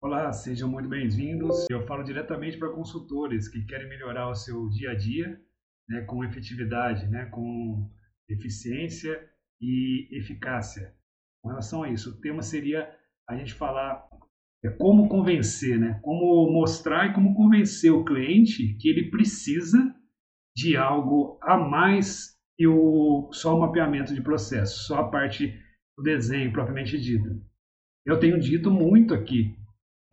Olá, sejam muito bem-vindos. Eu falo diretamente para consultores que querem melhorar o seu dia a dia né, com efetividade, né, com eficiência e eficácia. Com relação a isso, o tema seria a gente falar é, como convencer, né, como mostrar e como convencer o cliente que ele precisa de algo a mais que o, só o mapeamento de processo, só a parte do desenho propriamente dita. Eu tenho dito muito aqui?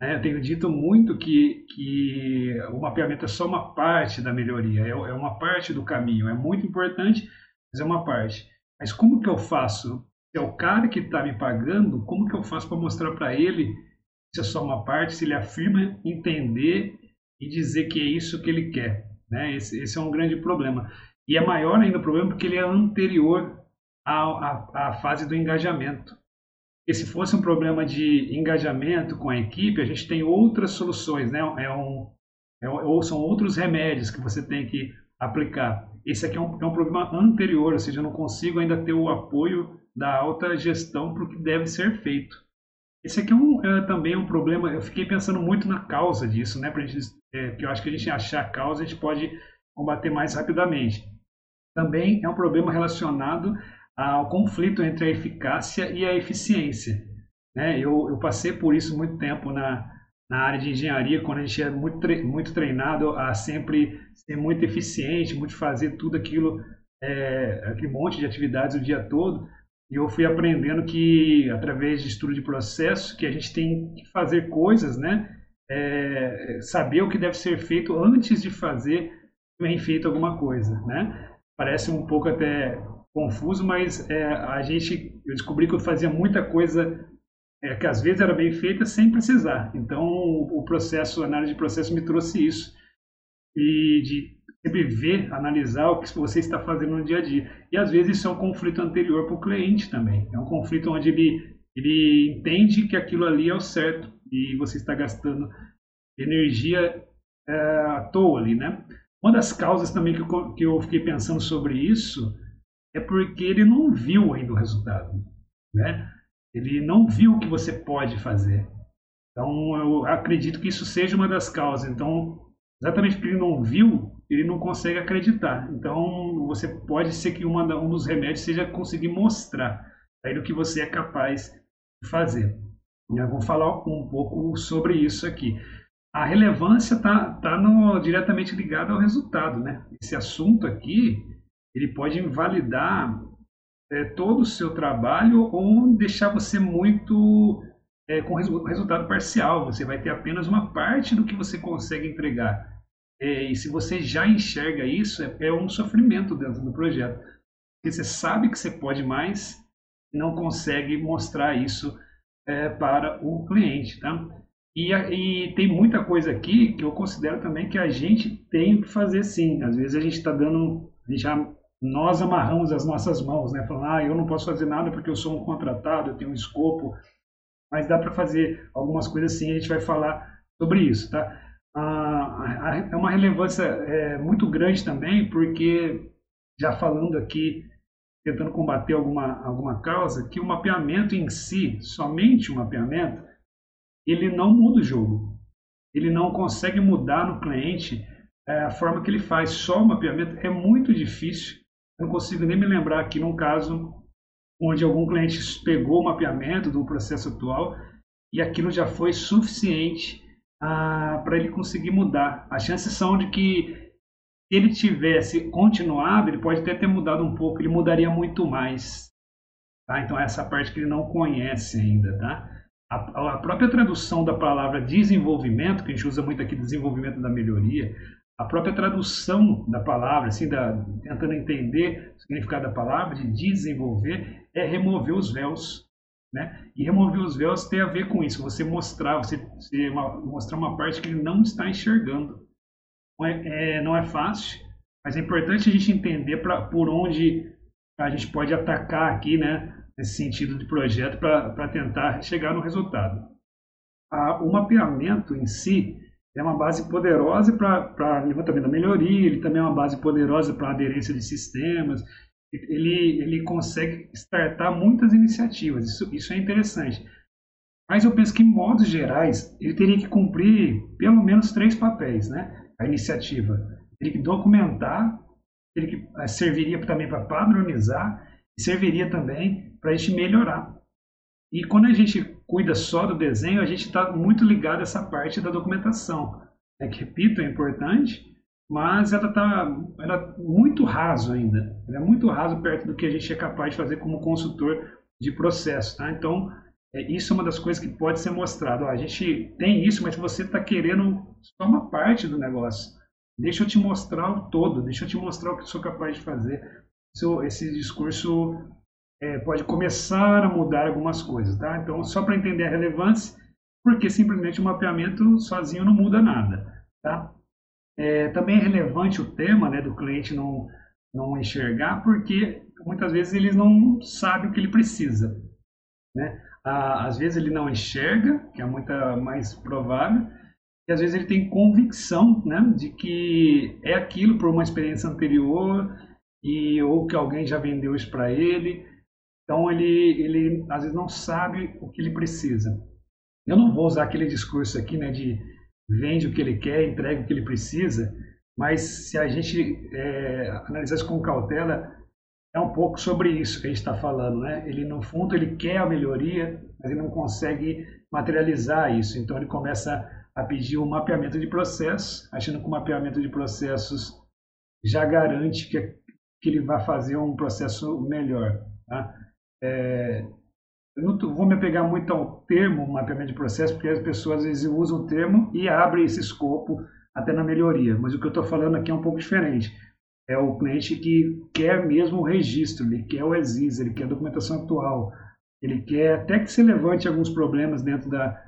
Eu tenho dito muito que, que o mapeamento é só uma parte da melhoria, é, é uma parte do caminho. É muito importante, mas é uma parte. Mas como que eu faço? Se é o cara que está me pagando, como que eu faço para mostrar para ele se é só uma parte, se ele afirma entender e dizer que é isso que ele quer? Né? Esse, esse é um grande problema. E é maior ainda o problema porque ele é anterior à, à, à fase do engajamento. E se fosse um problema de engajamento com a equipe, a gente tem outras soluções, né? É um, é, ou são outros remédios que você tem que aplicar. Esse aqui é um, é um problema anterior, ou seja, eu não consigo ainda ter o apoio da alta gestão para o que deve ser feito. Esse aqui é, um, é também um problema, eu fiquei pensando muito na causa disso, né? Pra gente, é, que eu acho que a gente achar a causa, a gente pode combater mais rapidamente. Também é um problema relacionado ao conflito entre a eficácia e a eficiência. Né? Eu, eu passei por isso muito tempo na, na área de engenharia, quando a gente é muito, tre muito treinado a sempre ser muito eficiente, muito fazer tudo aquilo, é, aquele monte de atividades o dia todo. E eu fui aprendendo que, através de estudo de processo, que a gente tem que fazer coisas, né? É, saber o que deve ser feito antes de fazer bem feito alguma coisa, né? Parece um pouco até confuso, mas é, a gente, eu descobri que eu fazia muita coisa é, que às vezes era bem feita sem precisar. Então, o, processo, a análise de processo me trouxe isso e de sempre ver, analisar o que você está fazendo no dia a dia. E às vezes isso é um conflito anterior para o cliente também. É um conflito onde ele ele entende que aquilo ali é o certo e você está gastando energia é, à toa ali, né? Uma das causas também que eu, que eu fiquei pensando sobre isso é porque ele não viu ainda o resultado, né? Ele não viu o que você pode fazer. Então, eu acredito que isso seja uma das causas. Então, exatamente porque ele não viu, ele não consegue acreditar. Então, você pode ser que uma, um dos remédios seja conseguir mostrar aí o que você é capaz de fazer. Eu vou falar um pouco sobre isso aqui. A relevância está tá, tá diretamente ligada ao resultado, né? Esse assunto aqui, ele pode invalidar é, todo o seu trabalho ou deixar você muito é, com resultado parcial. Você vai ter apenas uma parte do que você consegue entregar. É, e se você já enxerga isso, é, é, um sofrimento dentro do projeto. Porque você sabe que você pode mais e não consegue mostrar isso é, para o cliente. Tá? E, e, tem muita coisa aqui que eu considero também que a gente tem que fazer sim. Às vezes a gente está dando, a gente já nós amarramos as nossas mãos, né? Falando, ah, eu não posso fazer nada porque eu sou um contratado, eu tenho um escopo, mas dá para fazer algumas coisas sim, a gente vai falar sobre isso, tá? Ah, é uma relevância é, muito grande também, porque, já falando aqui, tentando combater alguma, alguma causa, que o mapeamento em si, somente o mapeamento, ele não muda o jogo. Ele não consegue mudar no cliente é, a forma que ele faz. Só o mapeamento é muito difícil eu não consigo nem me lembrar aqui num caso onde algum cliente pegou o mapeamento do processo atual e aquilo já foi suficiente ah, para ele conseguir mudar. As chances são de que se ele tivesse continuado, ele pode até ter mudado um pouco, ele mudaria muito mais. Tá? Então, essa parte que ele não conhece ainda. Tá? A, a própria tradução da palavra desenvolvimento, que a gente usa muito aqui, desenvolvimento da melhoria, a própria tradução da palavra, assim, da, tentando entender o significado da palavra, de desenvolver, é remover os véus. Né? E remover os véus tem a ver com isso, você mostrar, você, você uma, mostrar uma parte que ele não está enxergando. Não é, é, não é fácil, mas é importante a gente entender pra, por onde a gente pode atacar aqui, né, nesse sentido de projeto, para tentar chegar no resultado. Ah, o mapeamento em si, é uma base poderosa para levantamento da melhoria, ele também é uma base poderosa para aderência de sistemas, ele, ele consegue startar muitas iniciativas, isso, isso é interessante. Mas eu penso que, em modos gerais, ele teria que cumprir pelo menos três papéis, né? A iniciativa. Teria que documentar, teria que, eh, serviria também para padronizar e serviria também para a gente melhorar. E quando a gente cuida só do desenho, a gente está muito ligado a essa parte da documentação, né? que, repito, é importante, mas ela está ela é muito raso ainda. Ela é muito raso perto do que a gente é capaz de fazer como consultor de processo. Tá? Então, é, isso é uma das coisas que pode ser mostrado. Ó, a gente tem isso, mas você está querendo só uma parte do negócio. Deixa eu te mostrar o todo, deixa eu te mostrar o que eu sou capaz de fazer. Esse discurso é, pode começar a mudar algumas coisas. Tá? Então, só para entender a relevância, porque simplesmente o mapeamento sozinho não muda nada. Tá? É, também é relevante o tema né, do cliente não, não enxergar, porque muitas vezes ele não sabe o que ele precisa. Né? às vezes ele não enxerga, que é muito mais provável, e às vezes ele tem convicção né, de que é aquilo por uma experiência anterior e ou que alguém já vendeu isso para ele. Então ele, ele às vezes não sabe o que ele precisa. Eu não vou usar aquele discurso aqui né, de vende o que ele quer, entrega o que ele precisa, mas se a gente é, analisar isso com cautela, é um pouco sobre isso que a gente está falando, né? Ele no fundo ele quer a melhoria, mas ele não consegue materializar isso. Então ele começa a pedir um mapeamento de processos, achando que o mapeamento de processos já garante que, que ele vai fazer um processo melhor. Tá? É, eu não vou me apegar muito ao termo mapeamento de processo, porque as pessoas às vezes usam o termo e abrem esse escopo até na melhoria. Mas o que eu estou falando aqui é um pouco diferente é o cliente que quer mesmo o registro, ele quer o ESIS, ele quer a documentação atual, ele quer até que se levante alguns problemas dentro da,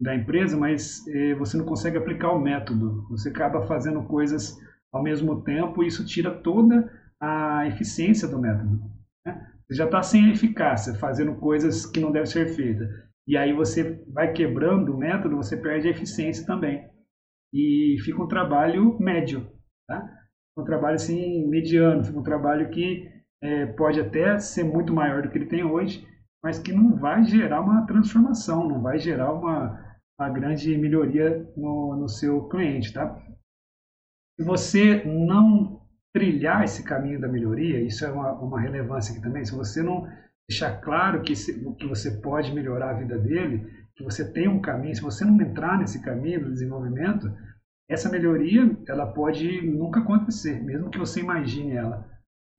da empresa, mas eh, você não consegue aplicar o método, você acaba fazendo coisas ao mesmo tempo e isso tira toda a eficiência do método. Né? Já está sem eficácia, fazendo coisas que não devem ser feitas. E aí você vai quebrando o método, você perde a eficiência também. E fica um trabalho médio. Tá? um trabalho assim mediano, um trabalho que é, pode até ser muito maior do que ele tem hoje, mas que não vai gerar uma transformação, não vai gerar uma, uma grande melhoria no, no seu cliente, tá? Se você não trilhar esse caminho da melhoria, isso é uma, uma relevância aqui também, se você não deixar claro que, se, que você pode melhorar a vida dele, que você tem um caminho, se você não entrar nesse caminho do desenvolvimento, essa melhoria ela pode nunca acontecer, mesmo que você imagine ela.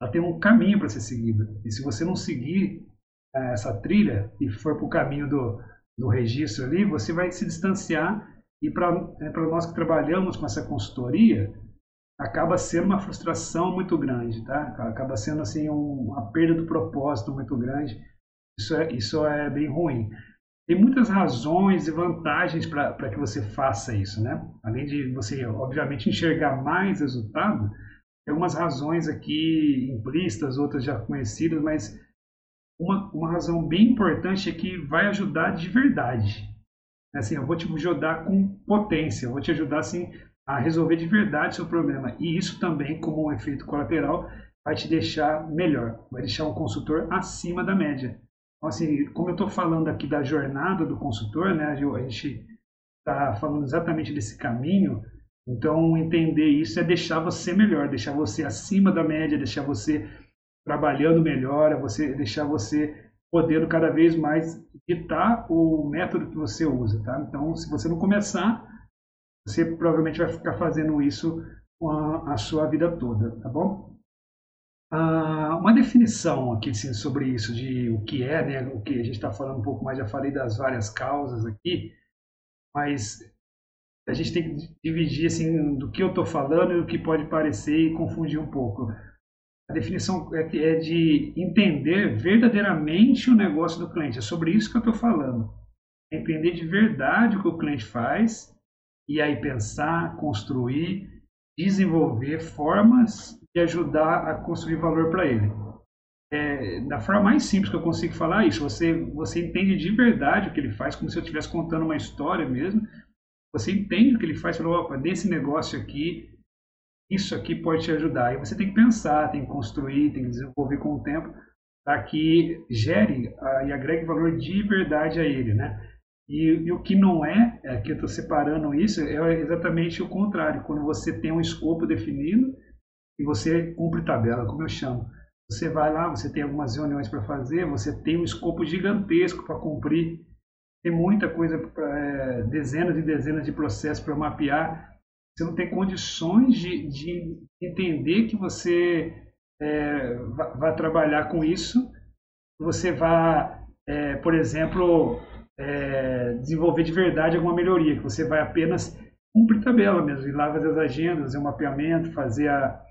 Ela tem um caminho para ser seguida. E se você não seguir é, essa trilha e for para o caminho do, do registro ali, você vai se distanciar. E para é, nós que trabalhamos com essa consultoria, acaba sendo uma frustração muito grande, tá? Acaba sendo assim um, uma perda do propósito muito grande. Isso é, isso é bem ruim. Tem muitas razões e vantagens para que você faça isso, né? Além de você, obviamente, enxergar mais resultado, tem algumas razões aqui implícitas, outras já conhecidas, mas uma, uma razão bem importante é que vai ajudar de verdade. Assim, eu vou te ajudar com potência, eu vou te ajudar assim, a resolver de verdade o seu problema. E isso também, como um efeito colateral, vai te deixar melhor, vai deixar um consultor acima da média. Então, assim, como eu estou falando aqui da jornada do consultor, né, a gente está falando exatamente desse caminho, então entender isso é deixar você melhor, deixar você acima da média, deixar você trabalhando melhor, você deixar você podendo cada vez mais ditar o método que você usa, tá? Então, se você não começar, você provavelmente vai ficar fazendo isso a, a sua vida toda, tá bom? Ah, uma definição aqui assim, sobre isso, de o que é, né, o que a gente está falando um pouco mais, já falei das várias causas aqui, mas a gente tem que dividir assim, do que eu estou falando e o que pode parecer e confundir um pouco. A definição é, é de entender verdadeiramente o negócio do cliente. É sobre isso que eu estou falando. É entender de verdade o que o cliente faz e aí pensar, construir, desenvolver formas de ajudar a construir valor para ele. É, da forma mais simples que eu consigo falar isso, você, você entende de verdade o que ele faz, como se eu estivesse contando uma história mesmo. Você entende o que ele faz, falou, opa, desse negócio aqui, isso aqui pode te ajudar. E você tem que pensar, tem que construir, tem que desenvolver com o tempo, para que gere a, e agregue valor de verdade a ele, né? E, e, o que não é, é que eu estou separando isso, é exatamente o contrário. Quando você tem um escopo definido e você cumpre tabela, como eu chamo. Você vai lá, você tem algumas reuniões para fazer, você tem um escopo gigantesco para cumprir, tem muita coisa, é, dezenas e dezenas de processos para mapear. Você não tem condições de, de entender que você é, vai, vai trabalhar com isso. Você vai, é, por exemplo, é, desenvolver de verdade alguma melhoria, que você vai apenas cumprir tabela mesmo, ir lá fazer as agendas, fazer o mapeamento, fazer a,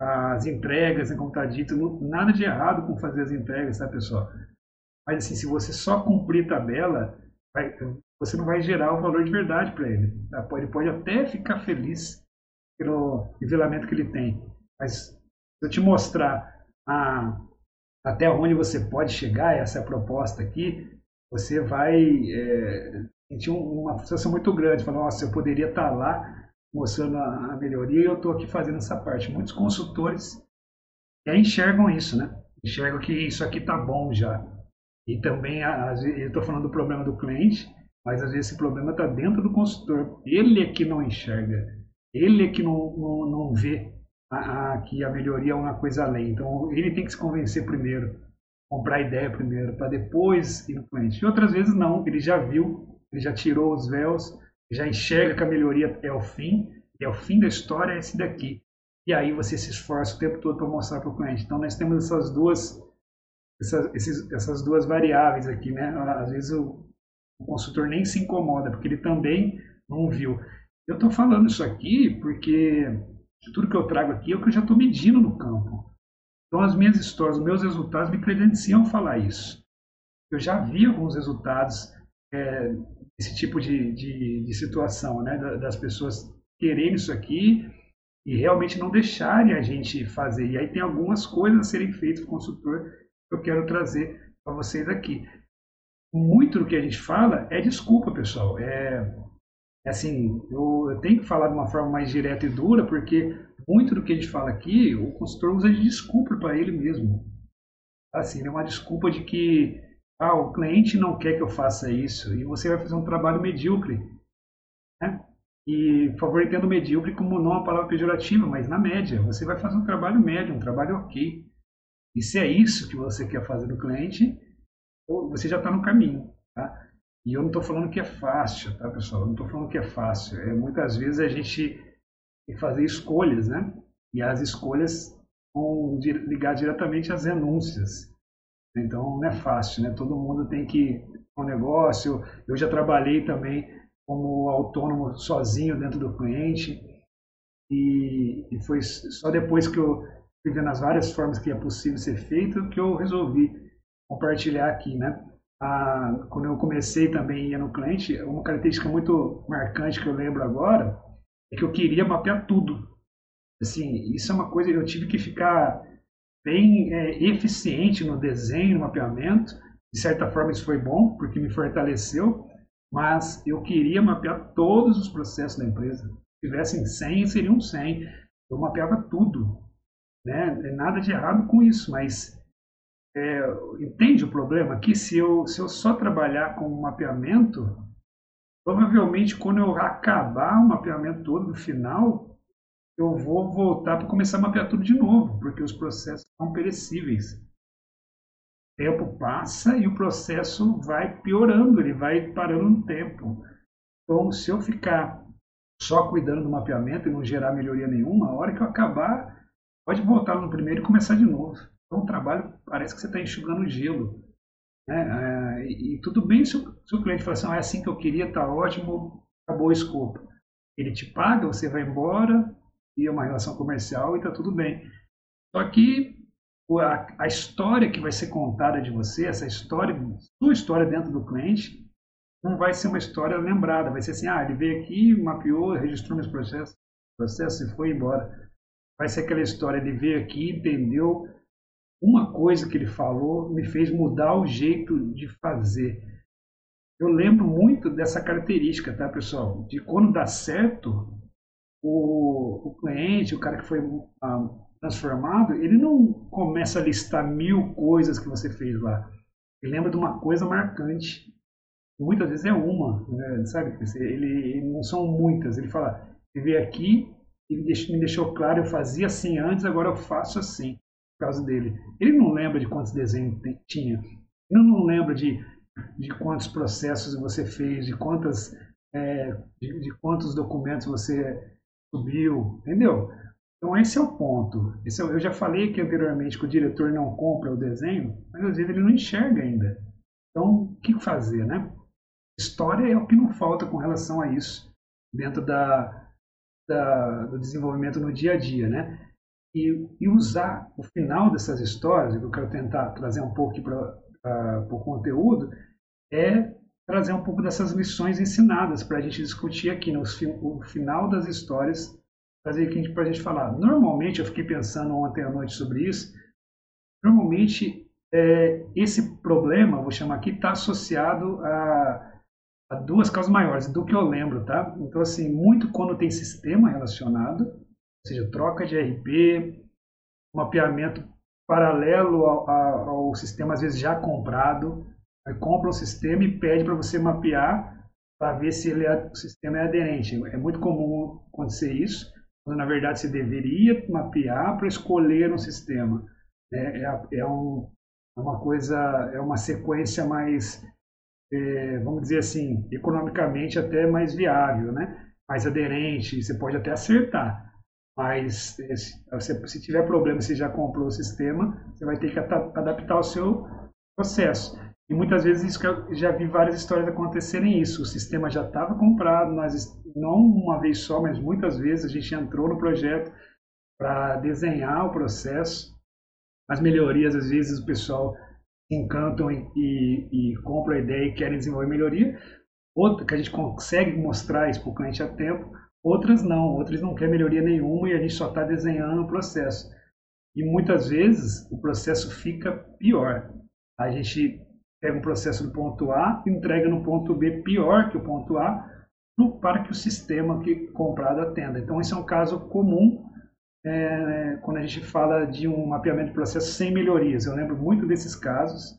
as entregas, né, como está dito, nada de errado com fazer as entregas, tá pessoal? Mas assim, se você só cumprir tabela, vai, você não vai gerar o valor de verdade para ele. Tá? Ele pode até ficar feliz pelo nivelamento que ele tem, mas se eu te mostrar a, até onde você pode chegar, essa é a proposta aqui, você vai é, sentir uma frustração muito grande. Falar, nossa, eu poderia estar lá mostrando a, melhoria e eu estou aqui fazendo essa parte. Muitos consultores enxergam isso, né? Enxergam que isso aqui está bom já. E também, eu estou falando do problema do cliente, mas às vezes esse problema está dentro do consultor. Ele é que não enxerga. Ele é que não, não, não vê a, a, que a melhoria é uma coisa além. Então, ele tem que se convencer primeiro comprar ideia primeiro, para depois ir no cliente. E outras vezes não, ele já viu, ele já tirou os véus, já enxerga que a melhoria é o fim, é o fim da história, é esse daqui. E aí você se esforça o tempo todo para mostrar para o cliente. Então nós temos essas duas, essas, esses, essas duas variáveis aqui, né? Às vezes o, o consultor nem se incomoda, porque ele também não viu. Eu estou falando isso aqui porque tudo que eu trago aqui é o que eu já estou medindo no campo. Então, as minhas histórias, os meus resultados me credenciam a falar isso. Eu já vi alguns resultados é, desse tipo de, de, de situação, né? das pessoas quererem isso aqui e realmente não deixarem a gente fazer. E aí tem algumas coisas a serem feitas o consultor que eu quero trazer para vocês aqui. Muito do que a gente fala é desculpa, pessoal. É assim, eu, eu tenho que falar de uma forma mais direta e dura, porque muito do que a gente fala aqui, o consultor usa de desculpa para ele mesmo. Assim, é uma desculpa de que ah, o cliente não quer que eu faça isso e você vai fazer um trabalho medíocre. Né? E, por favor, entenda medíocre como não uma palavra pejorativa, mas na média. Você vai fazer um trabalho médio, um trabalho ok. E se é isso que você quer fazer do cliente, você já está no caminho. Tá? E eu não estou falando que é fácil, tá, pessoal? Eu não estou falando que é fácil. É, muitas vezes a gente e fazer escolhas, né? E as escolhas vão ligar diretamente às renúncias. Então não é fácil, né? Todo mundo tem que um negócio. Eu já trabalhei também como autônomo sozinho dentro do cliente e, e foi só depois que eu fui vendo as várias formas que é possível ser feito que eu resolvi compartilhar aqui, né? Ah, quando eu comecei também ia no cliente, uma característica muito marcante que eu lembro agora é que eu queria mapear tudo. Assim, isso é uma coisa que eu tive que ficar bem é, eficiente no desenho, no mapeamento. De certa forma isso foi bom, porque me fortaleceu, mas eu queria mapear todos os processos da empresa. Se tivessem 100, seriam 100. Eu mapeava tudo. Né? Nada de errado com isso, mas é, entende o problema? Que se eu, se eu só trabalhar com mapeamento, Provavelmente, quando eu acabar o mapeamento todo no final, eu vou voltar para começar a mapear tudo de novo, porque os processos são perecíveis. O tempo passa e o processo vai piorando, ele vai parando no tempo. Então, se eu ficar só cuidando do mapeamento e não gerar melhoria nenhuma, a hora que eu acabar, pode voltar no primeiro e começar de novo. Então, o trabalho parece que você está enxugando gelo. Né? É, e, e, tudo bem se o, se o cliente falar assim, ah, é assim que eu queria, está ótimo, acabou o escopo. Ele te paga, você vai embora, e é uma relação comercial e está tudo bem. Só que a, a, história que vai ser contada de você, essa história, sua história dentro do cliente, não vai ser uma história lembrada. Vai ser assim, ah, ele veio aqui, mapeou, registrou meus processos, processo e foi embora. Vai ser aquela história, ele veio aqui, entendeu, uma coisa que ele falou me fez mudar o jeito de fazer. Eu lembro muito dessa característica, tá, pessoal? De quando dá certo, o, o cliente, o cara que foi ah, transformado, ele não começa a listar mil coisas que você fez lá. Ele lembra de uma coisa marcante. muitas vezes é uma, né? sabe? Ele, ele, não são muitas. Ele fala, ele veio aqui, ele me deixou claro, eu fazia assim antes, agora eu faço assim, causa dele. Ele não lembra de quantos desenhos tinha. Ele não lembra de, de quantos processos você fez, de quantas é, de, de, quantos documentos você subiu, entendeu? Então esse é o ponto. Esse é, eu já falei aqui anteriormente que o diretor não compra o desenho, mas às vezes ele não enxerga ainda. Então, o que fazer, né? História é o que não falta com relação a isso dentro da, da do desenvolvimento no dia a dia, né? E, e, usar o final dessas histórias, que eu quero tentar trazer um pouco para o conteúdo, é trazer um pouco dessas lições ensinadas para a gente discutir aqui no, final das histórias, trazer aqui para a gente falar. Normalmente, eu fiquei pensando ontem à noite sobre isso, normalmente é, esse problema, vou chamar aqui, está associado a a duas causas maiores, do que eu lembro, tá? Então, assim, muito quando tem sistema relacionado, seja, troca de RP, mapeamento paralelo ao, ao sistema, às vezes já comprado, aí compra um sistema e pede para você mapear para ver se ele é, o sistema é aderente. É muito comum acontecer isso, quando na verdade você deveria mapear para escolher um sistema. É, é, é, um, é uma coisa, é uma sequência mais é, vamos dizer assim, economicamente até mais viável, né? mais aderente, você pode até acertar. Mas se, se tiver problema, você já comprou o sistema, você vai ter que adaptar o seu processo. E muitas vezes isso eu já vi várias histórias acontecerem isso. O sistema já estava comprado, nós não uma vez só, mas muitas vezes a gente entrou no projeto para desenhar o processo. As melhorias, às vezes o pessoal encantam e, e, e compram a ideia e querem desenvolver melhoria. Outra que a gente consegue mostrar isso para o cliente a tempo, outras não, outras não querem melhoria nenhuma e a gente só está desenhando o processo. E muitas vezes o processo fica pior. A gente pega um processo do ponto A entrega no ponto B pior que o ponto A para que o sistema que comprado atenda. Então, esse é um caso comum é, quando a gente fala de um mapeamento de processo sem melhorias. Eu lembro muito desses casos.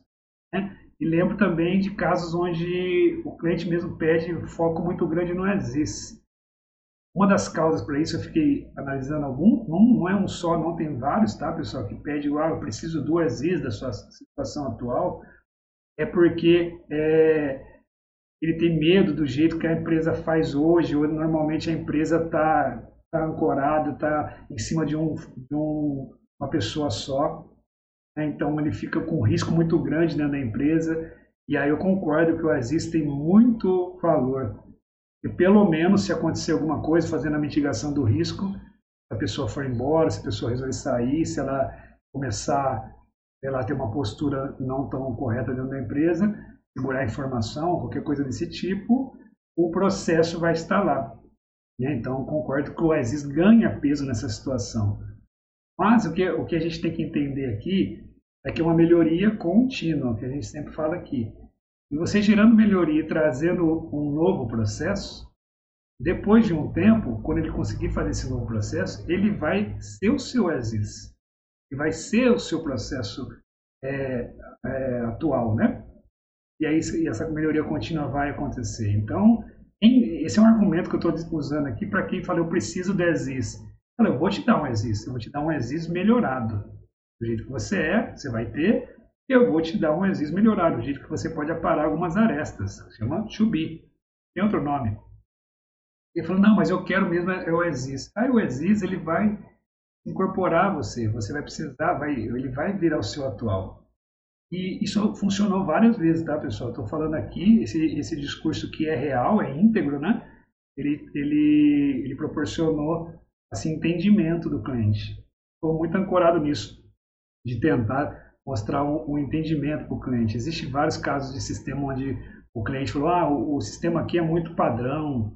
Né? E lembro também de casos onde o cliente mesmo pede foco muito grande no ESIS. Uma das causas para isso, eu fiquei analisando algum, não, não, é um só, não tem vários, tá, pessoal, que pede, ah, eu preciso do ESIS da sua situação atual, é porque é, ele tem medo do jeito que a empresa faz hoje, ou normalmente a empresa está está ancorado, está em cima de, um, de um, uma pessoa só. Né? Então ele fica com um risco muito grande da empresa. E aí eu concordo que o Aziz tem muito valor. E pelo menos se acontecer alguma coisa, fazendo a mitigação do risco, se a pessoa for embora, se a pessoa resolver sair, se ela começar ela ter uma postura não tão correta dentro da empresa, segurar informação, qualquer coisa desse tipo, o processo vai estar lá. Né? Então, concordo que o Oasis ganha peso nessa situação. Mas o que, o que a gente tem que entender aqui é que é uma melhoria contínua, que a gente sempre fala aqui. E você gerando melhoria e trazendo um novo processo, depois de um tempo, quando ele conseguir fazer esse novo processo, ele vai ser o seu ESIS. E vai ser o seu processo é, é, atual, né? E aí essa melhoria contínua vai acontecer. Então, esse é um argumento que eu estou usando aqui para quem fala, eu preciso de ESIS. Fala, eu vou te dar um ESIS, eu vou te dar um ESIS melhorado. Do jeito que você é, você vai ter, eu vou te dar um ESIS melhorado, do jeito que você pode aparar algumas arestas. Chama be. Tem outro nome. Ele falou, não, mas eu quero mesmo é o ESIS. Aí o ESIS, ele vai incorporar você, você vai precisar, vai, ele vai virar o seu atual. E isso funcionou várias vezes, tá, pessoal? Estou falando aqui, esse, esse discurso que é real, é íntegro, né? Ele, ele, ele proporcionou assim, entendimento do cliente. Estou muito ancorado nisso, de tentar mostrar um, um entendimento para o cliente. Existem vários casos de sistema onde o cliente falou: ah, o, o, sistema aqui é muito padrão,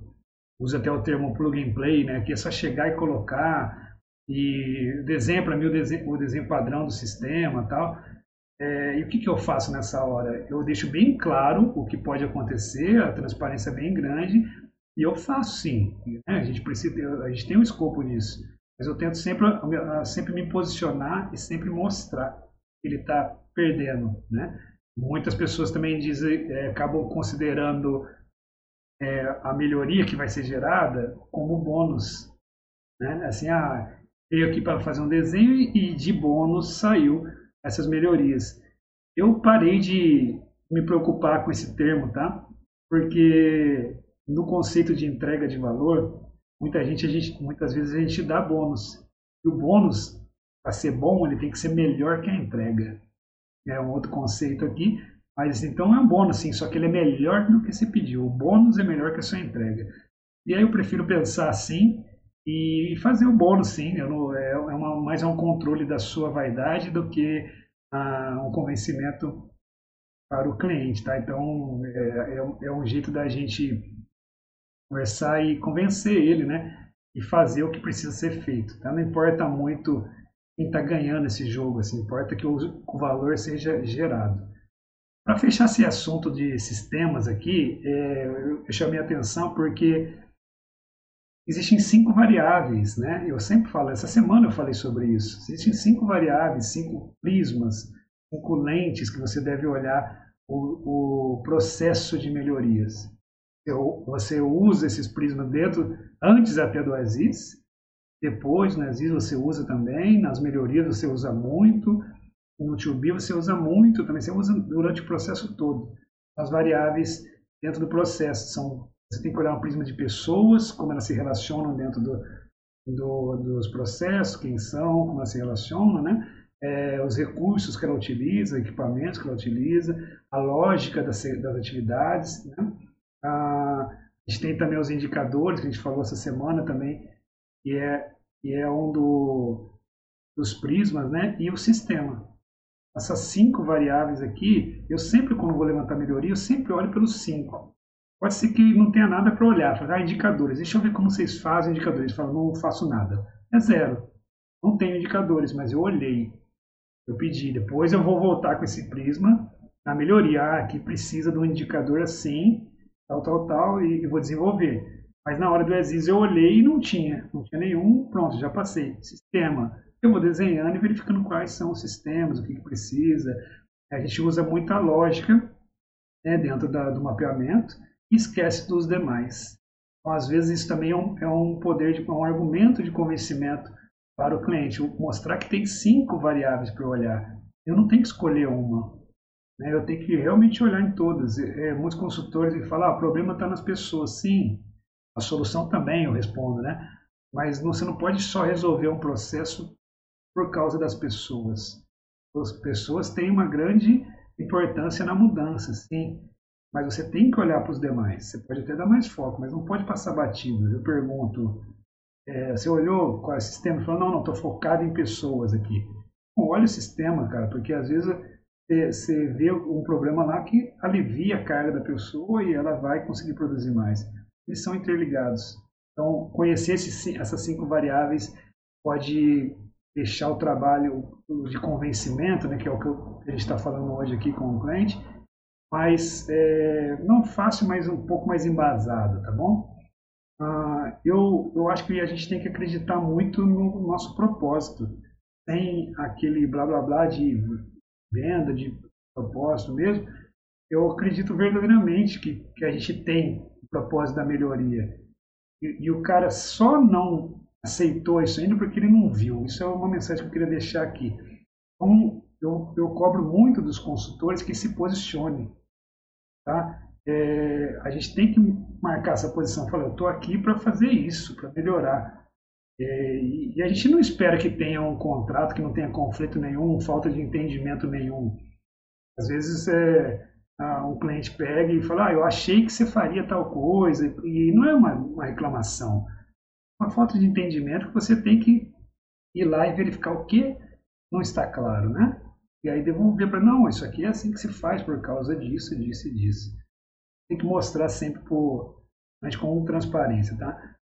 usa até o termo plug and play, né? Que é só chegar e colocar e desenha para mim o desenho, o desenho padrão do sistema tal. É, e o que, que eu faço nessa hora? Eu deixo bem claro o que pode acontecer, a transparência é bem grande, e eu faço sim. Né? A gente precisa, a gente tem um escopo nisso, mas eu tento sempre, sempre me posicionar e sempre mostrar ele está perdendo, né? Muitas pessoas também dizem, é, acabam considerando é, a melhoria que vai ser gerada como bônus. Né? Assim, ah, veio aqui para fazer um desenho e de bônus saiu essas melhorias. Eu parei de me preocupar com esse termo, tá? Porque no conceito de entrega de valor, muita gente, a gente muitas vezes a gente dá bônus. E o bônus, para ser bom, ele tem que ser melhor que a entrega. É um outro conceito aqui, mas então é um bônus, sim, só que ele é melhor do que você pediu. O bônus é melhor que a sua entrega. E aí eu prefiro pensar assim e fazer o bônus, sim. Não, é, é uma, mais um controle da sua vaidade do que ah, um convencimento para o cliente, tá? Então é, é, é um jeito da gente conversar e convencer ele, né? E fazer o que precisa ser feito. Tá? Não importa muito quem está ganhando esse jogo, assim, importa que o, o valor seja gerado. Para fechar esse assunto de sistemas aqui, é, eu chamei atenção porque existem cinco variáveis, né? Eu sempre falo, essa semana eu falei sobre isso. Existem cinco variáveis, cinco prismas, cinco lentes que você deve olhar o, o processo de melhorias. Você usa esses prismas dentro, antes até do Aziz, depois no Aziz você usa também, nas melhorias você usa muito, no TUB você usa muito também, você usa durante o processo todo. As variáveis dentro do processo são, você tem que olhar um prisma de pessoas, como elas se relacionam dentro do, do, dos processos, quem são, como elas se relacionam, né? É, os recursos que ela utiliza, equipamentos que ela utiliza, a lógica das, das atividades, né? Ah, a gente tem também os indicadores que a gente falou essa semana também, que é, que é um do, dos prismas, né? E o sistema. Essas cinco variáveis aqui, eu sempre, quando vou levantar melhoria, eu sempre olho pelos cinco. Pode ser que não tenha nada para olhar, falar, ah, indicadores, deixa eu ver como vocês fazem indicadores. Fala, não faço nada. É zero. Não tenho indicadores, mas eu olhei. Eu pedi. Depois eu vou voltar com esse prisma na melhoria. Ah, aqui precisa de um indicador assim, tal, tal, tal, e, e vou desenvolver. Mas na hora do exercício eu olhei e não tinha. Não tinha nenhum. Pronto, já passei. Sistema eu vou desenhando e verificando quais são os sistemas, o que, que precisa. A gente usa muita lógica né, dentro da, do mapeamento e esquece dos demais. Então, às vezes, isso também é um, é um poder, de, um argumento de convencimento para o cliente. Mostrar que tem cinco variáveis para olhar. Eu não tenho que escolher uma. Né? Eu tenho que realmente olhar em todas. É, muitos consultores falam, ah, o problema está nas pessoas. Sim, a solução também, eu respondo, né? Mas você não pode só resolver um processo por causa das pessoas. As pessoas têm uma grande importância na mudança, sim. Mas você tem que olhar para os demais. Você pode até dar mais foco, mas não pode passar batido. Eu pergunto, é, você olhou qual é o sistema? Falou, não, não, estou focado em pessoas aqui. Bom, olha o sistema, cara, porque às vezes você vê um problema lá que alivia a carga da pessoa e ela vai conseguir produzir mais. Eles são interligados. Então, conhecer esses, essas cinco variáveis pode deixar o trabalho de convencimento, né, que é o que a gente está falando hoje aqui com o cliente, mas é, não fácil, mas um pouco mais embasado, tá bom? Ah, eu, eu acho que a gente tem que acreditar muito no nosso propósito. Tem aquele blá blá blá de venda, de propósito mesmo. Eu acredito verdadeiramente que, que a gente tem o propósito da melhoria. E, e o cara só não aceitou isso ainda porque ele não viu. Isso é uma mensagem que eu queria deixar aqui. Então, eu, eu cobro muito dos consultores que se posicionem. Tá? É, a gente tem que marcar essa posição. Falar, eu estou aqui para fazer isso, para melhorar. É, e, e, a gente não espera que tenha um contrato que não tenha conflito nenhum, falta de entendimento nenhum. Às vezes é, um cliente pega e fala, ah, eu achei que você faria tal coisa, e não é uma, uma reclamação uma falta de entendimento que você tem que ir lá e verificar o que não está claro, né? E aí devolver para, não, isso aqui é assim que se faz por causa disso, disso e disso. Tem que mostrar sempre por, mas com transparência, tá?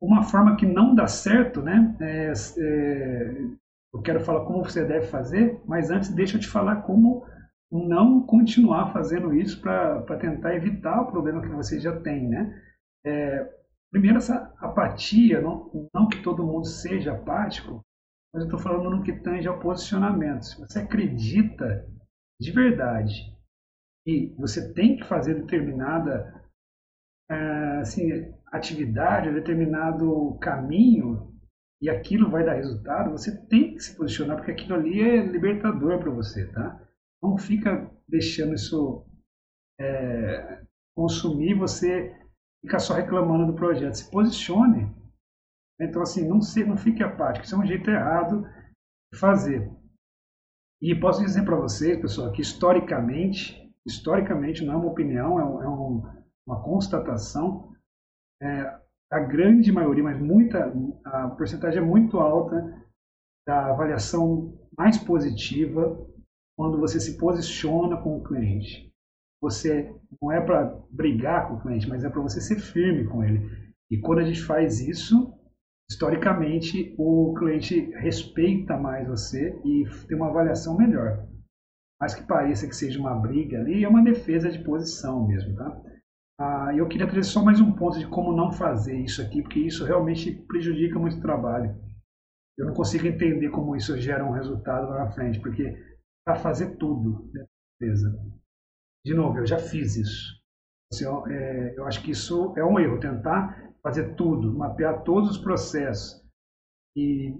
Uma forma que não dá certo, né? É, é, eu quero falar como você deve fazer, mas antes deixa eu te falar como não continuar fazendo isso para tentar evitar o problema que você já tem, né? É, Primeiro, essa apatia, não, não que todo mundo seja apático, mas eu estou falando no que tange ao posicionamento. Se você acredita de verdade e você tem que fazer determinada é, assim, atividade, determinado caminho e aquilo vai dar resultado, você tem que se posicionar porque aquilo ali é libertador para você, tá? Não fica deixando isso é, consumir, você fica só reclamando do projeto. Se posicione. Então, assim, não, se, não fique apático. Isso é um jeito errado de fazer. E posso dizer para vocês, pessoal, que historicamente, historicamente, não é uma opinião, é, um, é um, uma constatação, é, a grande maioria, mas muita, a porcentagem é muito alta da avaliação mais positiva quando você se posiciona com o cliente. Você não é para brigar com o cliente, mas é para você ser firme com ele. E quando a gente faz isso, historicamente, o cliente respeita mais você e tem uma avaliação melhor. Mas que pareça que seja uma briga ali, é uma defesa de posição mesmo, tá? Ah, eu queria trazer só mais um ponto de como não fazer isso aqui, porque isso realmente prejudica muito o trabalho. Eu não consigo entender como isso gera um resultado lá na frente, porque para fazer tudo, beleza. De novo, eu já fiz isso. Assim, eu, é, eu acho que isso é um erro, tentar fazer tudo, mapear todos os processos e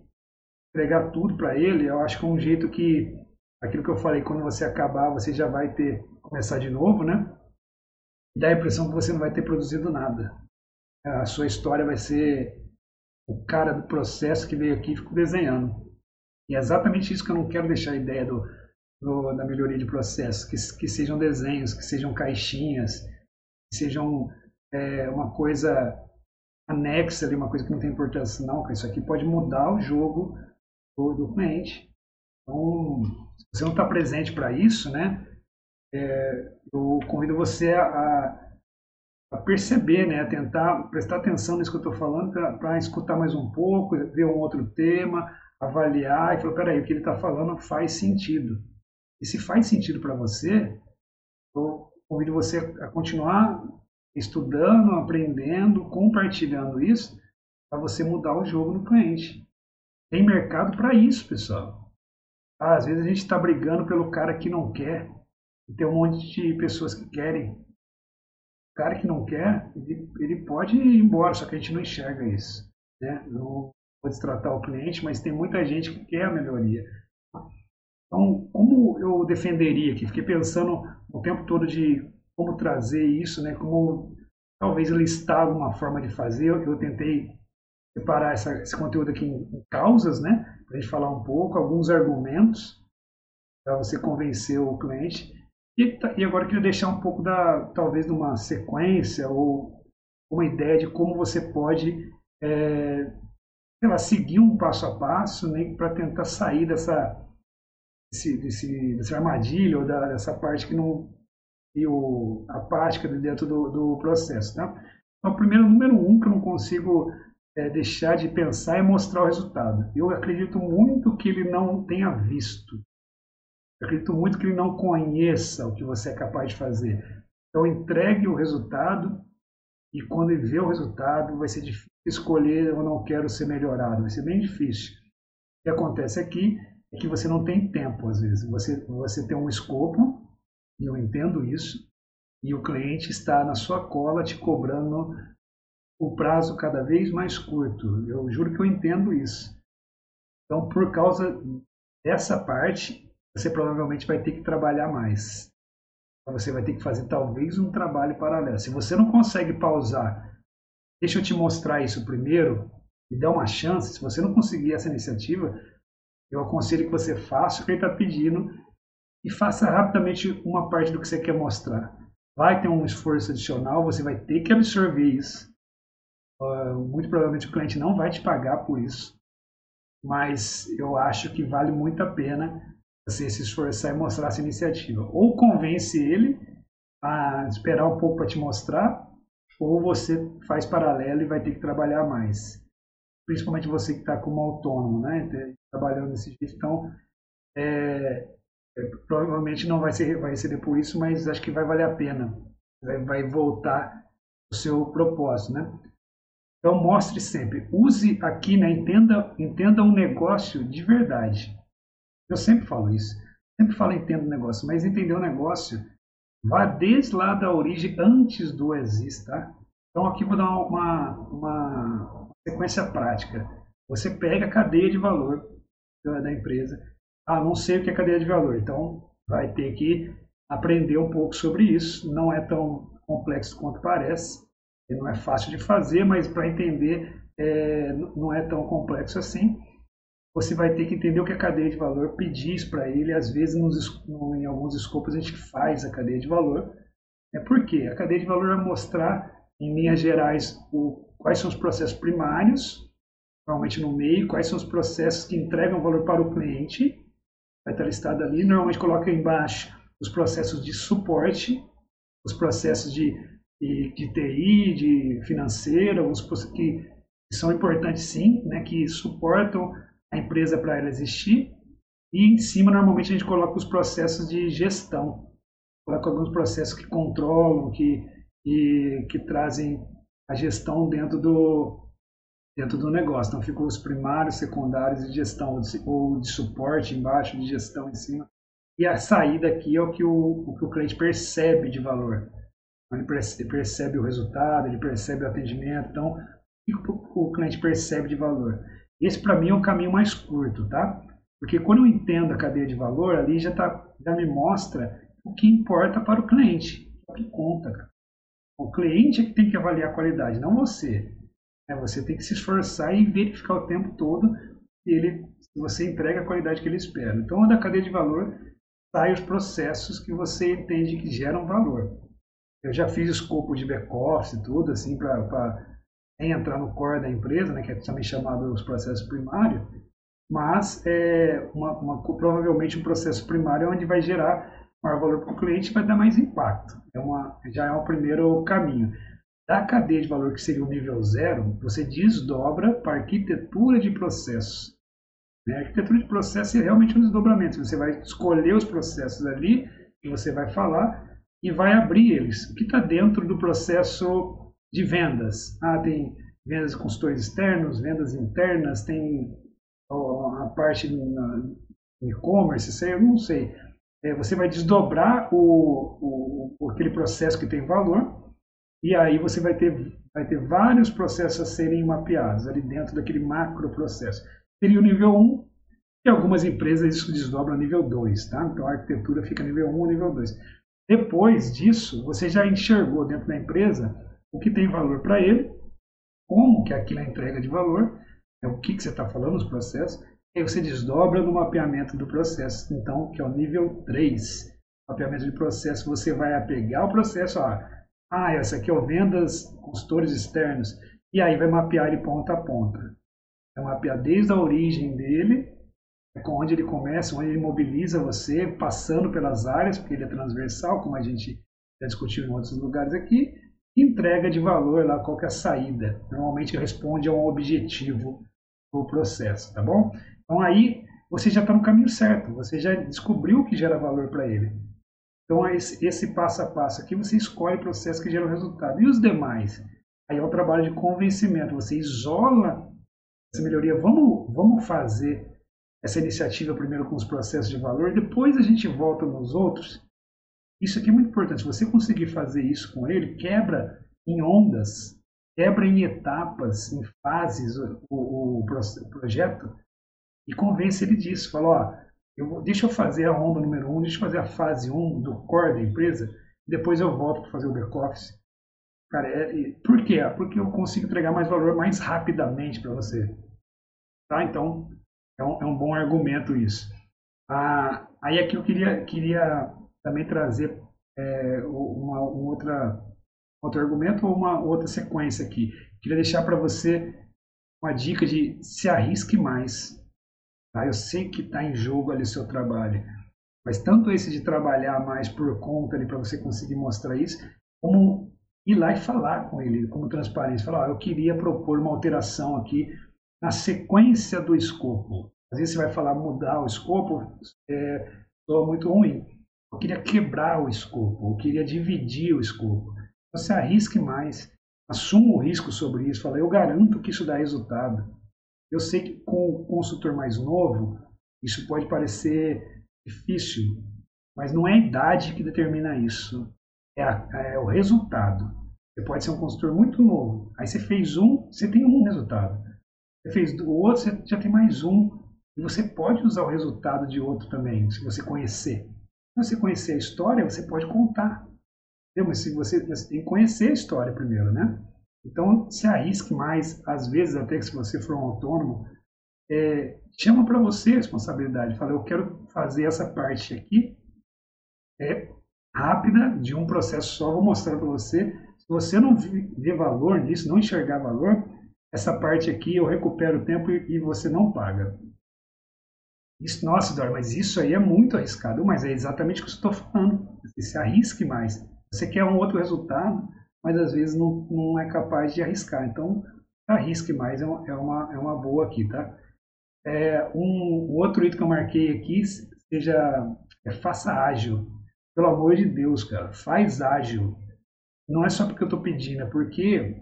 entregar tudo para ele, eu acho que é um jeito que, aquilo que eu falei, quando você acabar, você já vai ter, começar de novo, né? dá a impressão que você não vai ter produzido nada. A sua história vai ser o cara do processo que veio aqui e ficou desenhando. E é exatamente isso que eu não quero deixar a ideia do, do, da melhoria de processo, que, que sejam desenhos, que sejam caixinhas, que sejam é, uma coisa anexa ali, uma coisa que não tem importância. Não, isso aqui pode mudar o jogo do, do cliente. Então, se você não está presente para isso, né, é, eu convido você a, a, perceber, né, a tentar prestar atenção nisso que eu estou falando, para escutar mais um pouco, ver um outro tema, avaliar e falar, peraí, o que ele está falando faz sentido. E se faz sentido para você, eu convido você a continuar estudando, aprendendo, compartilhando isso, para você mudar o jogo do cliente. Tem mercado para isso, pessoal. Ah, às vezes a gente está brigando pelo cara que não quer. E tem um monte de pessoas que querem. O cara que não quer, ele, ele pode ir embora, só que a gente não enxerga isso. Né? Não pode tratar o cliente, mas tem muita gente que quer a melhoria. Então, como eu defenderia aqui? Fiquei pensando o tempo todo de como trazer isso, né? Como talvez listar alguma forma de fazer. Eu, tentei separar essa, esse conteúdo aqui em, em causas, né? Para a gente falar um pouco, alguns argumentos para você convencer o cliente. E, tá, e agora eu queria deixar um pouco da, talvez, de uma sequência ou uma ideia de como você pode é, lá, seguir um passo a passo né, para tentar sair dessa, desse, desse, dessa armadilha ou da, dessa parte que não e o, a prática dentro do, do processo. Tá? Então, primeiro número um que eu não consigo é, deixar de pensar é mostrar o resultado. Eu acredito muito que ele não tenha visto. Eu acredito muito que ele não conheça o que você é capaz de fazer. Então, entregue o resultado e quando ele vê o resultado, vai ser difícil escolher eu não quero ser melhorado. Vai ser bem difícil. O que acontece aqui que você não tem tempo, às vezes. Você, você tem um escopo, e eu entendo isso, e o cliente está na sua cola te cobrando o prazo cada vez mais curto. Eu juro que eu entendo isso. Então, por causa dessa parte, você provavelmente vai ter que trabalhar mais. Você vai ter que fazer talvez um trabalho paralelo. Se você não consegue pausar, deixa eu te mostrar isso primeiro e dá uma chance. Se você não conseguir essa iniciativa, eu aconselho que você faça o que ele está pedindo e faça rapidamente uma parte do que você quer mostrar. Vai ter um esforço adicional, você vai ter que absorver isso. Uh, muito provavelmente o cliente não vai te pagar por isso, mas eu acho que vale muito a pena você se esforçar e mostrar essa iniciativa. Ou convence ele a esperar um pouco para te mostrar, ou você faz paralelo e vai ter que trabalhar mais. Principalmente você que está como autônomo, né? trabalhando desse jeito. Então, é, é, provavelmente não vai, ser, vai receber por isso, mas acho que vai valer a pena. Vai, vai voltar o seu propósito, né? Então, mostre sempre. Use aqui, né? entenda, entenda um negócio de verdade. Eu sempre falo isso. sempre fala entenda o negócio, mas entender o negócio vá desde lá da origem antes do existe, tá? Então aqui vou dar uma, uma sequência prática. Você pega a cadeia de valor da empresa. Ah, não sei o que é cadeia de valor, então vai ter que aprender um pouco sobre isso. Não é tão complexo quanto parece, não é fácil de fazer, mas para entender é, não é tão complexo assim. Você vai ter que entender o que é cadeia de valor, pedir para ele. Às vezes, nos, em alguns escopos, a gente faz a cadeia de valor. É porque a cadeia de valor vai mostrar, em linhas gerais, o, quais são os processos primários, normalmente no meio, quais são os processos que entregam valor para o cliente, vai estar listado ali. Normalmente coloca embaixo os processos de suporte, os processos de, de, de TI, de financeira, os que são importantes sim, né, que suportam a empresa para ela existir. E em cima, normalmente, a gente coloca os processos de gestão. Coloca alguns processos que controlam, que, que, que trazem a gestão dentro do, dentro do negócio. Então, ficam os primários, secundários de gestão, ou de suporte embaixo, de gestão em cima. E a saída aqui é o que o, o, que o cliente percebe de valor. Ele percebe o resultado, ele percebe o atendimento. Então, o que o cliente percebe de valor? Esse, para mim, é o caminho mais curto, tá? Porque quando eu entendo a cadeia de valor, ali já, tá, já me mostra o que importa para o cliente, o que conta. Cara. O cliente é que tem que avaliar a qualidade, não você. É, você tem que se esforçar e verificar o tempo todo se, ele, se você entrega a qualidade que ele espera. Então, da cadeia de valor, sai os processos que você entende que geram valor. Eu já fiz escopo de back-office e tudo, assim, para entrar no core da empresa, né, que é também chamado os processos primários, mas é uma, uma, provavelmente um processo primário é onde vai gerar maior valor para o cliente vai dar mais impacto. É uma, já é o primeiro caminho. Da cadeia de valor, que seria o nível zero, você desdobra para arquitetura de processos. Né? A arquitetura de processos é realmente um desdobramento. Você vai escolher os processos ali, que você vai falar, e vai abrir eles. O que está dentro do processo de vendas. Ah, tem vendas de consultores externos, vendas internas, tem a parte no e-commerce, sei, eu não sei. É, você vai desdobrar o, o, aquele processo que tem valor e aí você vai ter, vai ter vários processos a serem mapeados ali dentro daquele macro processo. Seria o nível 1 e algumas empresas isso desdobra nível 2, tá? Então a arquitetura fica nível 1 ou nível 2. Depois disso, você já enxergou dentro da empresa o que tem valor para ele, como que aquilo é entrega de valor, é o que, que você está falando, os processos, aí você desdobra no mapeamento do processo, então, que é o nível 3. Mapeamento de processo, você vai pegar o processo, ó, ah, essa aqui é o vendas, consultores externos, e aí vai mapear ele ponta a ponta. Vai mapear desde a origem dele, é onde ele começa, onde ele mobiliza você, passando pelas áreas, porque ele é transversal, como a gente já discutiu em outros lugares aqui, entrega de valor lá, qual que é a saída. Normalmente responde a um objetivo do processo, tá bom? Então aí você já está no caminho certo, você já descobriu o que gera valor para ele. Então esse, esse passo a passo aqui você escolhe o processo que gera o resultado. E os demais? Aí é o trabalho de convencimento, você isola essa melhoria. Vamos, vamos fazer essa iniciativa primeiro com os processos de valor, depois a gente volta nos outros isso aqui é muito importante. Se você conseguir fazer isso com ele, quebra em ondas, quebra em etapas, em fases o, o, o projeto e convence ele disso. Fala, ó, eu deixa eu fazer a onda número um, deixa eu fazer a fase 1 um do core da empresa, depois eu volto para fazer o back-office. Cara, é, por quê? Porque eu consigo entregar mais valor mais rapidamente para você. Tá? Então, é um, é um bom argumento isso. Ah, aí aqui eu queria, queria também trazer é, uma, um outra, outro argumento ou uma outra sequência aqui. Queria deixar para você uma dica de se arrisque mais. Tá? Eu sei que está em jogo ali o seu trabalho, mas tanto esse de trabalhar mais por conta ali para você conseguir mostrar isso, como ir lá e falar com ele, como transparência. Falar, eu queria propor uma alteração aqui na sequência do escopo. Às vezes você vai falar mudar o escopo, é, muito ruim. Eu queria quebrar o escopo, eu queria dividir o escopo. Você arrisque mais, assuma o risco sobre isso, fala, eu garanto que isso dá resultado. Eu sei que com o consultor mais novo, isso pode parecer difícil, mas não é a idade que determina isso, é, a, é o resultado. Você pode ser um consultor muito novo, aí você fez um, você tem um resultado. Você fez o outro, você já tem mais um. E você pode usar o resultado de outro também, se você conhecer. Se você conhecer a história, você pode contar. Mas se você, você tem que conhecer a história primeiro, né? Então, se arrisque mais, às vezes até que se você for um autônomo, é, chama para você a responsabilidade. Fala, eu quero fazer essa parte aqui é, rápida, de um processo só, vou mostrar para você. Se você não ver valor nisso, não enxergar valor, essa parte aqui eu recupero o tempo e, e você não paga. Isso, nossa, Dor, mas isso aí é muito arriscado. Mas é exatamente o que eu estou falando. Você se arrisque mais. Você quer um outro resultado, mas às vezes não, não é capaz de arriscar. Então, arrisque mais, é uma, é uma, é uma boa aqui, tá? É, um, um outro item que eu marquei aqui seja é, faça ágil. Pelo amor de Deus, cara, faz ágil. Não é só porque eu estou pedindo, é porque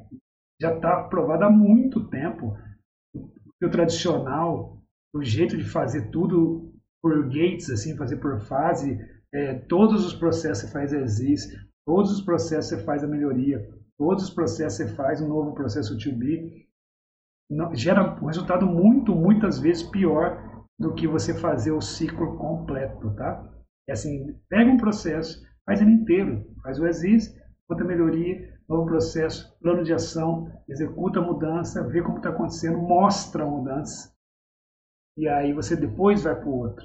já está provado há muito tempo que o tradicional, o jeito de fazer tudo por gates, assim, fazer por fase, é, todos os processos você faz todos os processos você faz a melhoria, todos os processos você faz um novo processo to be, não, gera um resultado muito, muitas vezes pior do que você fazer o ciclo completo, tá? É assim, pega um processo, faz ele inteiro, faz o exist, conta melhoria, novo processo, plano de ação, executa a mudança, vê como está acontecendo, mostra a mudança. E aí você depois vai para o outro.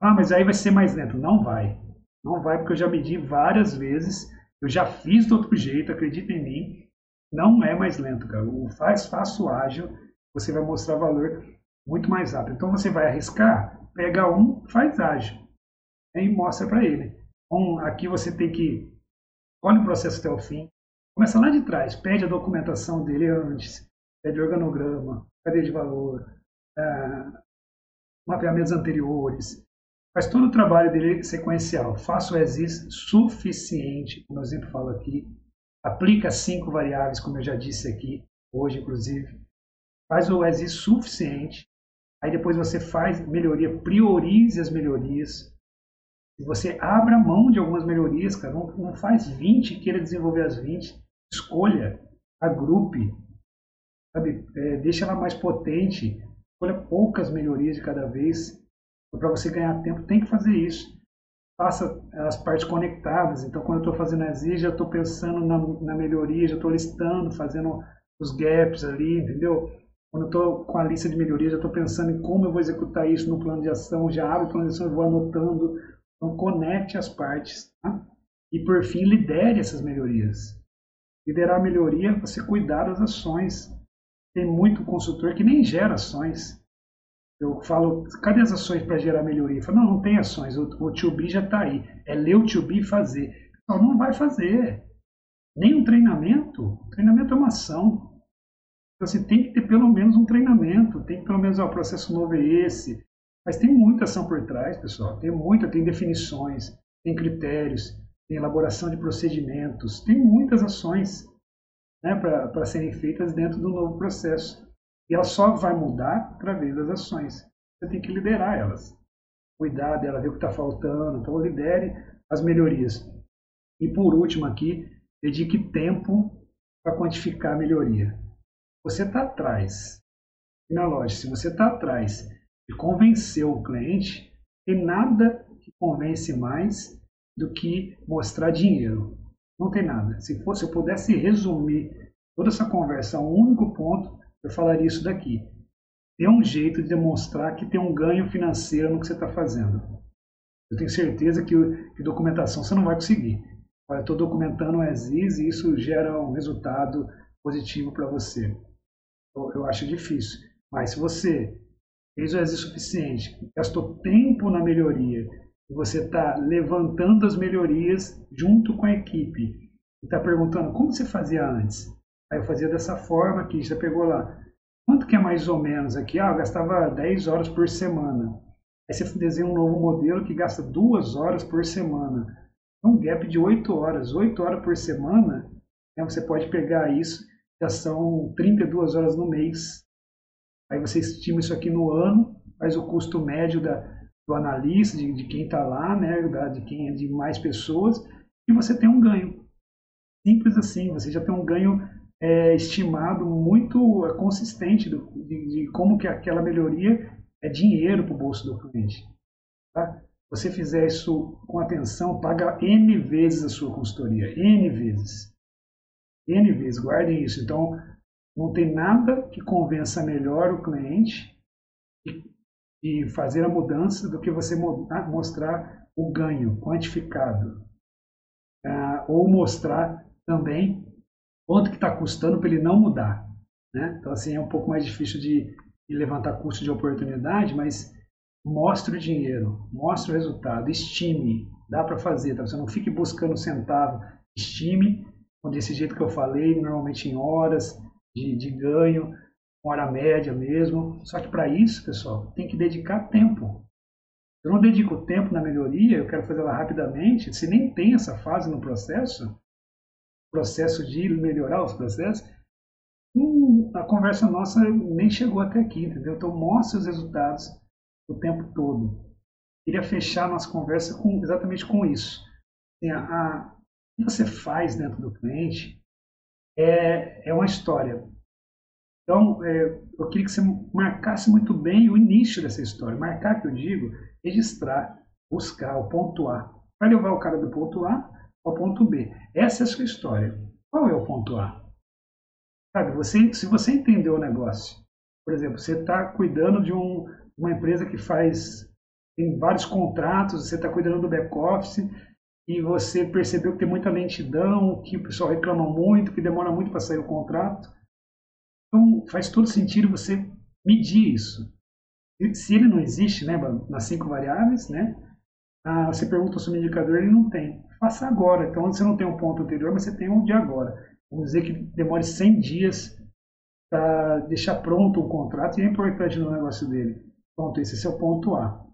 Ah, mas aí vai ser mais lento. Não vai. Não vai, porque eu já medi várias vezes. Eu já fiz do outro jeito, acredita em mim. Não é mais lento, cara. O faz fácil ágil, você vai mostrar valor muito mais rápido. Então você vai arriscar, pega um, faz ágil. E mostra para ele. Então, aqui você tem que olha o processo até o fim, Começa lá de trás, pede a documentação dele antes, pede organograma, cadeia de valor, uh, mapeamentos anteriores, faz todo o trabalho dele sequencial. Faça o ESIS suficiente, como eu sempre falo aqui, aplica cinco variáveis, como eu já disse aqui, hoje inclusive, faz o ESIS suficiente, aí depois você faz melhoria, priorize as melhorias, você abra mão de algumas melhorias, cara, não, não faz 20 e queira desenvolver as 20, escolha, agrupe, sabe? É, deixa ela mais potente, escolha poucas melhorias de cada vez, para você ganhar tempo, tem que fazer isso. Faça as partes conectadas, então quando eu estou fazendo as I, já estou pensando na, na melhoria, já estou listando, fazendo os gaps ali, entendeu? Quando eu estou com a lista de melhorias, já estou pensando em como eu vou executar isso no plano de ação, já abro o plano de ação e vou anotando então, conecte as partes tá? e, por fim, lidere essas melhorias. Liderar a melhoria, você cuidar das ações. Tem muito consultor que nem gera ações. Eu falo, cadê as ações para gerar melhoria? Eu falo, não, não tem ações, o, o to be já está aí. É ler o to be e fazer. Então, não vai fazer. Nem um treinamento. O treinamento é uma ação. Então, você tem que ter pelo menos um treinamento. Tem que pelo menos, ó, o processo novo é esse. Mas tem muita ação por trás, pessoal. Tem muita, tem definições, tem critérios, tem elaboração de procedimentos, tem muitas ações né, para serem feitas dentro do novo processo. E ela só vai mudar através das ações. Você tem que liderar elas, cuidar dela, ver o que está faltando. Então, lidere as melhorias. E por último aqui, dedique tempo para quantificar a melhoria. Você está atrás. E na loja, se você está atrás de convencer o cliente, tem nada que convence mais do que mostrar dinheiro. Não tem nada. Se fosse, eu pudesse resumir toda essa conversa a um único ponto, eu falaria isso daqui. Tem um jeito de demonstrar que tem um ganho financeiro no que você está fazendo. Eu tenho certeza que, que documentação você não vai conseguir. Eu estou documentando o ESIS e isso gera um resultado positivo para você. Eu, eu acho difícil. Mas se você fez o exercício suficiente, gastou tempo na melhoria, e você está levantando as melhorias junto com a equipe, e está perguntando como você fazia antes. Aí eu fazia dessa forma aqui, você pegou lá. Quanto que é mais ou menos aqui? Ah, eu gastava 10 horas por semana. Aí você desenha um novo modelo que gasta 2 horas por semana. Um gap de 8 horas. 8 horas por semana, né, você pode pegar isso, já são 32 horas no mês. Aí você estima isso aqui no ano, faz o custo médio da, do analista, de, de quem está lá, né, de quem é de mais pessoas, e você tem um ganho. Simples assim, você já tem um ganho é, estimado muito é, consistente do, de, de, como que aquela melhoria é dinheiro para o bolso do cliente. Tá? Você fizer isso com atenção, paga N vezes a sua consultoria, N vezes. N vezes, guardem isso. Então, não tem nada que convença melhor o cliente e, fazer a mudança do que você mostrar o ganho quantificado. Ah, ou mostrar também quanto que está custando para ele não mudar. Né? Então, assim, é um pouco mais difícil de, de levantar custo de oportunidade, mas mostre o dinheiro, mostre o resultado, estime, dá para fazer, tá? Você não fique buscando centavo, estime, desse jeito que eu falei, normalmente em horas de, de ganho, hora média mesmo. Só que para isso, pessoal, tem que dedicar tempo. Eu não dedico tempo na melhoria, eu quero fazer ela rapidamente. Se nem tem essa fase no processo, processo de melhorar os processos, hum, a conversa nossa nem chegou até aqui, entendeu? Então mostre os resultados o tempo todo. Queria fechar nossa conversa com, exatamente com isso. A, a, o que você faz dentro do cliente é, é uma história. Então, é, eu queria que você marcasse muito bem o início dessa história. Marcar, que eu digo, registrar, buscar, o ponto A. Vai levar o cara do ponto A ao ponto B. Essa é a sua história. Qual é o ponto A? Sabe, você, se você entendeu o negócio, por exemplo, você está cuidando de um, uma empresa que faz tem vários contratos, você está cuidando do back-office e você percebeu que tem muita lentidão, que o pessoal reclama muito, que demora muito para sair o contrato. Então, faz todo sentido você medir isso. Se ele não existe, né, nas cinco variáveis, né, ah, você pergunta sobre o indicador, ele não tem faça agora. Então, você não tem um ponto anterior, mas você tem um de agora. Vamos dizer que demore 100 dias para deixar pronto o contrato e é importante no negócio dele. Pronto, esse é seu ponto A.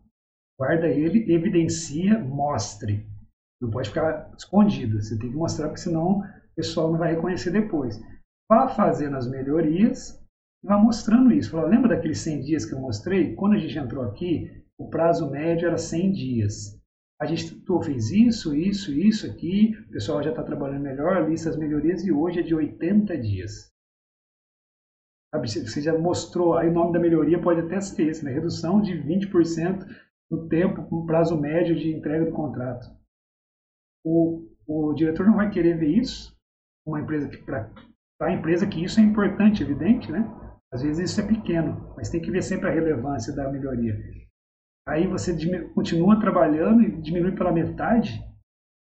Guarda ele, evidencia, mostre. Não pode ficar escondido. Você tem que mostrar, porque senão o pessoal não vai reconhecer depois. Vá fazendo as melhorias e vá mostrando isso. Fala, lembra daqueles 100 dias que eu mostrei? Quando a gente entrou aqui, o prazo médio era 100 dias a gente fez isso, isso, isso aqui, o pessoal já está trabalhando melhor, lista as melhorias e hoje é de 80 dias. Você já mostrou, aí o nome da melhoria pode até ser esse, né? redução de 20% no tempo, no prazo médio de entrega do contrato. O, o diretor não vai querer ver isso, uma empresa que, para a empresa que isso é importante, evidente, né? Às vezes isso é pequeno, mas tem que ver sempre a relevância da melhoria aí você continua trabalhando e diminui pela metade,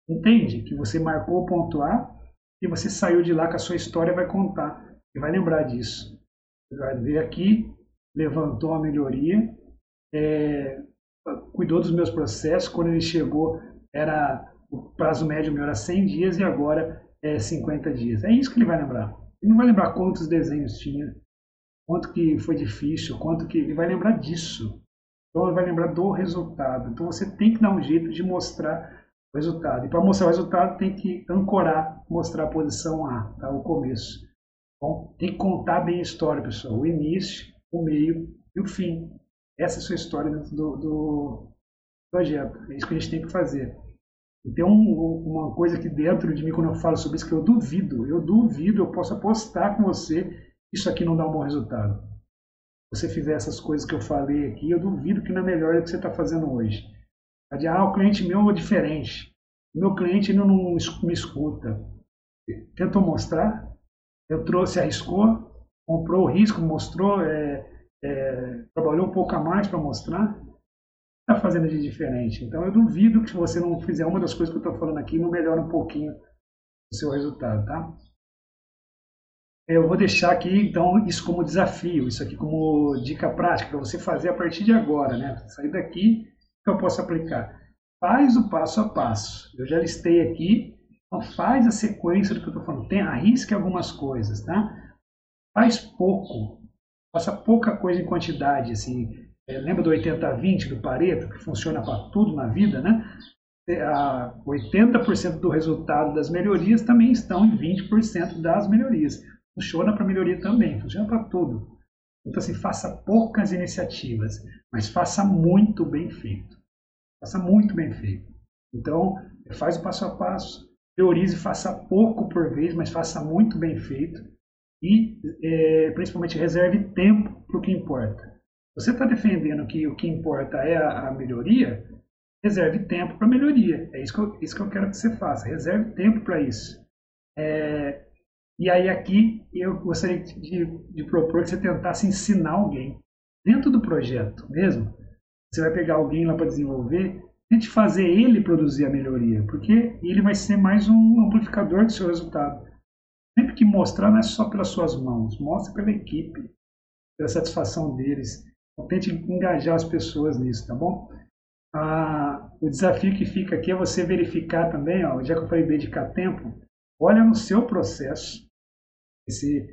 entende que você marcou o ponto A e você saiu de lá que a sua história vai contar e vai lembrar disso. Vai ver aqui, levantou a melhoria, é, cuidou dos meus processos, quando ele chegou era o prazo médio meu era 100 dias e agora é 50 dias. É isso que ele vai lembrar. Ele não vai lembrar quantos desenhos tinha, quanto que foi difícil, quanto que ele vai lembrar disso. Então ele vai lembrar do resultado. Então você tem que dar um jeito de mostrar o resultado. E para mostrar o resultado tem que ancorar, mostrar a posição A, tá? o começo. Bom, tem que contar bem a história, pessoal. O início, o meio e o fim. Essa é a sua história dentro do, do projeto. É isso que a gente tem que fazer. E tem um, uma coisa aqui dentro de mim quando eu falo sobre isso que eu duvido. Eu duvido, eu posso apostar com você isso aqui não dá um bom resultado você fizer essas coisas que eu falei aqui, eu duvido que não é melhor do que você está fazendo hoje. Ah, o cliente meu é diferente. O meu cliente ainda não me escuta. Tentou mostrar, eu trouxe, arriscou, comprou o risco, mostrou, é, é, trabalhou um pouco a mais para mostrar. Está fazendo de diferente. Então eu duvido que se você não fizer uma das coisas que eu estou falando aqui, não melhora um pouquinho o seu resultado, tá? Eu vou deixar aqui, então, isso como desafio, isso aqui como dica prática para você fazer a partir de agora, né? Sair daqui que eu posso aplicar. Faz o passo a passo. Eu já listei aqui, então faz a sequência do que eu estou falando. Tem, arrisque algumas coisas, tá? Faz pouco, faça pouca coisa em quantidade, assim. É, lembra do 80-20 do Pareto, que funciona para tudo na vida, né? 80% do resultado das melhorias também estão em 20% das melhorias funciona para melhoria também, funciona para tudo. Então, assim, faça poucas iniciativas. mas faça muito bem feito. Faça muito bem feito. Então, faz o passo a passo, priorize, faça pouco por vez, mas faça muito bem feito e, é, principalmente, reserve tempo para o que importa. Você está defendendo que o que importa é a, a melhoria? Reserve tempo para melhoria. É isso que, eu, isso que eu quero que você faça. Reserve tempo para isso. É, e aí aqui eu gostaria de, de propor que você tentasse ensinar alguém dentro do projeto mesmo. Você vai pegar alguém lá para desenvolver, tente fazer ele produzir a melhoria, porque ele vai ser mais um amplificador do seu resultado. Sempre que mostrar não é só pelas suas mãos, mostre pela equipe, pela satisfação deles. Então, tente engajar as pessoas nisso, tá bom? Ah, o desafio que fica aqui é você verificar também, ó, já que eu falei dedicar tempo, olha no seu processo. Esse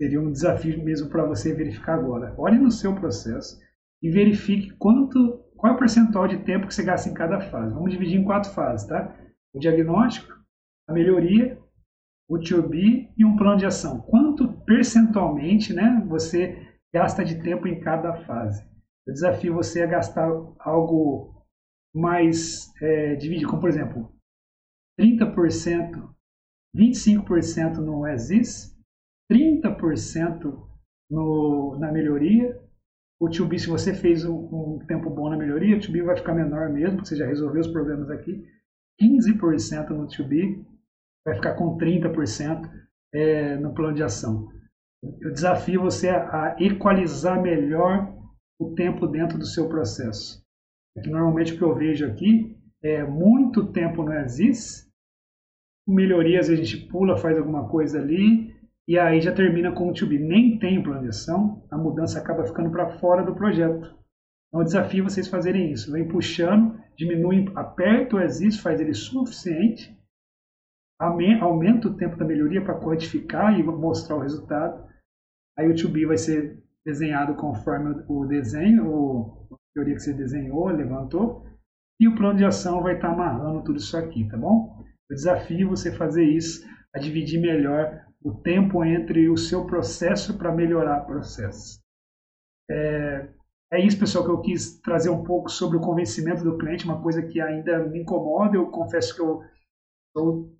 seria um desafio mesmo para você verificar agora. Olhe no seu processo e verifique quanto, qual é o percentual de tempo que você gasta em cada fase. Vamos dividir em quatro fases, tá? O diagnóstico, a melhoria, o to be e um plano de ação. Quanto percentualmente né, você gasta de tempo em cada fase? Eu desafio você a gastar algo mais é, dividido, como por exemplo, 30%, 25% no ESIS, 30% no, na melhoria. O 2B, se você fez um, um, tempo bom na melhoria, o 2B vai ficar menor mesmo, porque você já resolveu os problemas aqui. 15% no 2B, vai ficar com 30% é, no plano de ação. Eu desafio você a, a equalizar melhor o tempo dentro do seu processo. É normalmente o que eu vejo aqui é muito tempo no ESIS, melhorias a gente pula, faz alguma coisa ali, e aí já termina com o TUB. Nem tem planeação, a mudança acaba ficando para fora do projeto. Então, o desafio vocês fazerem isso. Vem puxando, diminui, aperta o ESIS, faz ele suficiente, aumenta o tempo da melhoria para quantificar e mostrar o resultado. Aí o TUB vai ser desenhado conforme o desenho, a teoria que você desenhou, levantou, e o plano de ação vai estar tá amarrando tudo isso aqui, tá bom? Eu desafio você fazer isso, a dividir melhor o tempo entre o seu processo para melhorar o processo. É, é isso, pessoal, que eu quis trazer um pouco sobre o convencimento do cliente, uma coisa que ainda me incomoda. Eu confesso que eu estou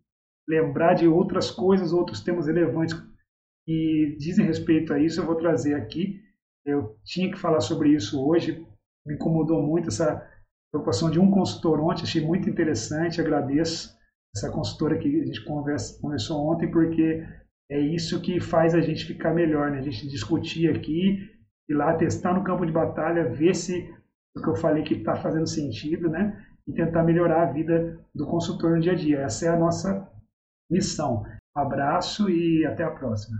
lembrar de outras coisas, outros temas relevantes que dizem respeito a isso, eu vou trazer aqui. Eu tinha que falar sobre isso hoje, me incomodou muito essa preocupação de um consultor ontem, achei muito interessante, agradeço essa consultora que a gente conversa, conversou ontem, porque é isso que faz a gente ficar melhor, né? A gente discutir aqui, ir lá testar no campo de batalha, ver se o que eu falei que está fazendo sentido, né? E tentar melhorar a vida do consultor no dia a dia. Essa é a nossa missão. Um abraço e até a próxima.